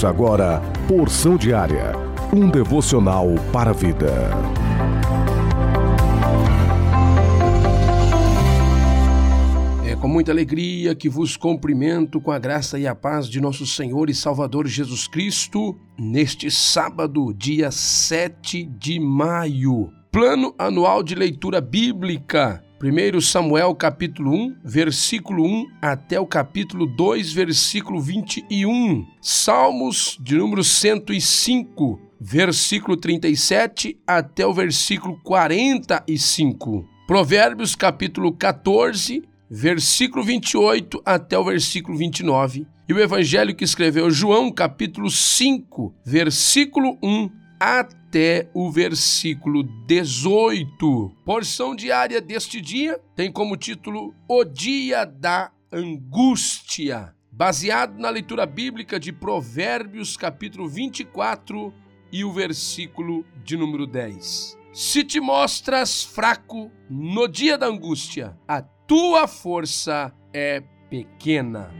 Ouça agora Porção Diária, um devocional para a vida. É com muita alegria que vos cumprimento com a graça e a paz de nosso Senhor e Salvador Jesus Cristo neste sábado, dia 7 de maio. Plano anual de leitura bíblica 1 Samuel capítulo 1, versículo 1 até o capítulo 2, versículo 21. Salmos de número 105, versículo 37 até o versículo 45. Provérbios capítulo 14, versículo 28 até o versículo 29. E o evangelho que escreveu João capítulo 5, versículo 1 até o versículo 18. Porção diária deste dia tem como título O Dia da Angústia, baseado na leitura bíblica de Provérbios, capítulo 24 e o versículo de número 10. Se te mostras fraco no dia da angústia, a tua força é pequena.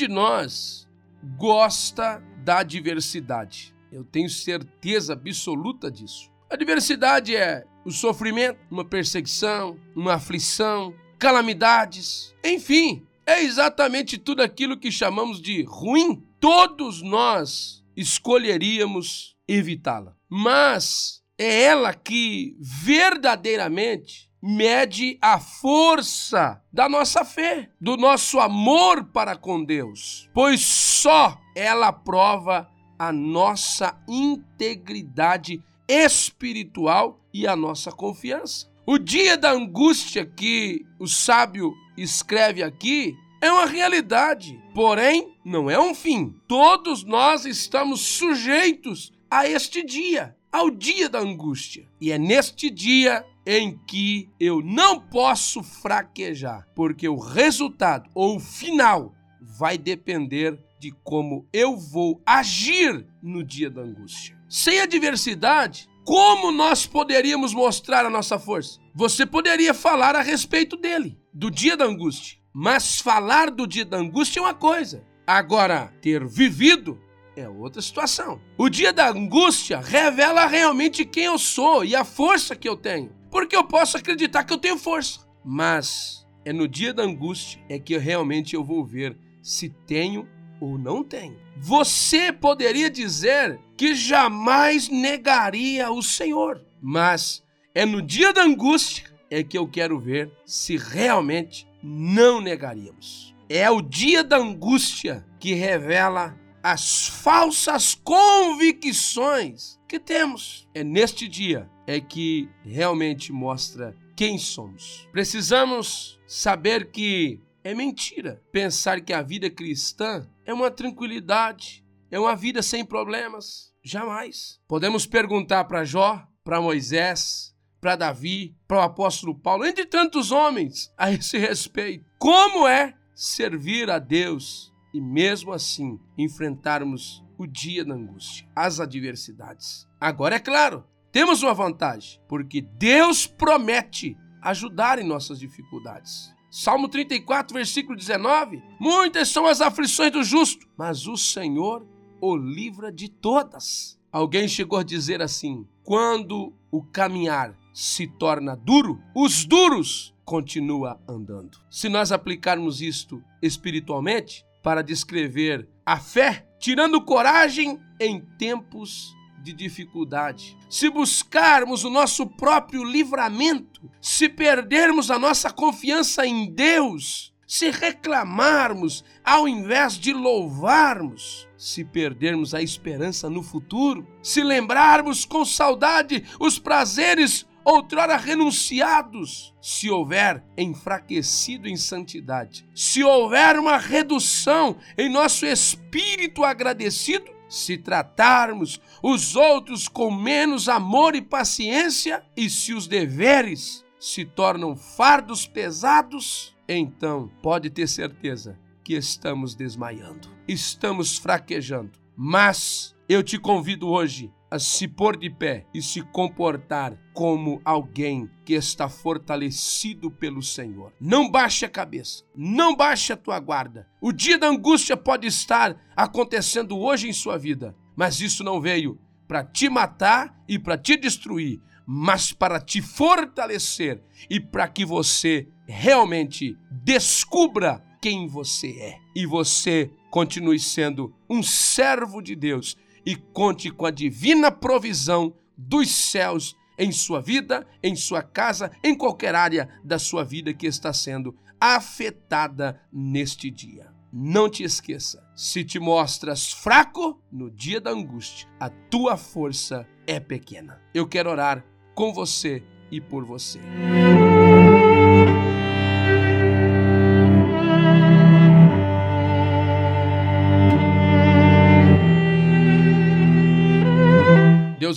De nós gosta da diversidade. Eu tenho certeza absoluta disso. A diversidade é o sofrimento, uma perseguição, uma aflição, calamidades, enfim, é exatamente tudo aquilo que chamamos de ruim. Todos nós escolheríamos evitá-la. Mas é ela que verdadeiramente mede a força da nossa fé, do nosso amor para com Deus, pois só ela prova a nossa integridade espiritual e a nossa confiança. O dia da angústia que o sábio escreve aqui é uma realidade, porém não é um fim. Todos nós estamos sujeitos a este dia, ao dia da angústia. E é neste dia em que eu não posso fraquejar, porque o resultado ou o final vai depender de como eu vou agir no dia da angústia. Sem a diversidade, como nós poderíamos mostrar a nossa força? Você poderia falar a respeito dele, do dia da angústia. Mas falar do dia da angústia é uma coisa. Agora, ter vivido é outra situação. O dia da angústia revela realmente quem eu sou e a força que eu tenho porque eu posso acreditar que eu tenho força. Mas é no dia da angústia é que eu realmente eu vou ver se tenho ou não tenho. Você poderia dizer que jamais negaria o Senhor, mas é no dia da angústia é que eu quero ver se realmente não negaríamos. É o dia da angústia que revela as falsas convicções que temos. É neste dia é que realmente mostra quem somos. Precisamos saber que é mentira pensar que a vida cristã é uma tranquilidade, é uma vida sem problemas. Jamais. Podemos perguntar para Jó, para Moisés, para Davi, para o apóstolo Paulo, entre tantos homens a esse respeito. Como é servir a Deus e mesmo assim enfrentarmos o dia da angústia, as adversidades. Agora, é claro, temos uma vantagem, porque Deus promete ajudar em nossas dificuldades. Salmo 34, versículo 19: Muitas são as aflições do justo, mas o Senhor o livra de todas. Alguém chegou a dizer assim: quando o caminhar se torna duro, os duros continua andando. Se nós aplicarmos isto espiritualmente para descrever a fé, tirando coragem em tempos de dificuldade. Se buscarmos o nosso próprio livramento, se perdermos a nossa confiança em Deus, se reclamarmos ao invés de louvarmos, se perdermos a esperança no futuro, se lembrarmos com saudade os prazeres outrora renunciados, se houver enfraquecido em santidade, se houver uma redução em nosso espírito agradecido, se tratarmos os outros com menos amor e paciência, e se os deveres se tornam fardos pesados, então pode ter certeza que estamos desmaiando, estamos fraquejando. Mas eu te convido hoje a se pôr de pé e se comportar como alguém que está fortalecido pelo Senhor. Não baixe a cabeça, não baixe a tua guarda. O dia da angústia pode estar acontecendo hoje em sua vida, mas isso não veio para te matar e para te destruir, mas para te fortalecer e para que você realmente descubra quem você é e você continue sendo um servo de Deus e conte com a divina provisão dos céus em sua vida, em sua casa, em qualquer área da sua vida que está sendo afetada neste dia. Não te esqueça, se te mostras fraco no dia da angústia, a tua força é pequena. Eu quero orar com você e por você.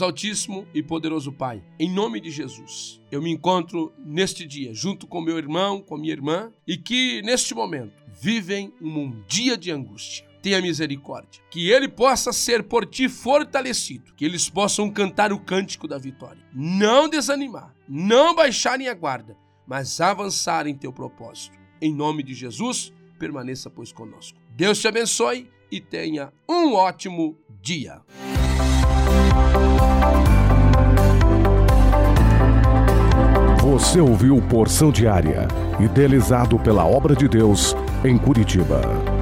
Altíssimo e Poderoso Pai, em nome de Jesus, eu me encontro neste dia junto com meu irmão, com minha irmã e que neste momento vivem um dia de angústia. Tenha misericórdia, que ele possa ser por ti fortalecido, que eles possam cantar o cântico da vitória, não desanimar, não baixarem a guarda, mas avançar em teu propósito. Em nome de Jesus, permaneça pois conosco. Deus te abençoe e tenha um ótimo dia. Você ouviu Porção Diária, idealizado pela Obra de Deus em Curitiba.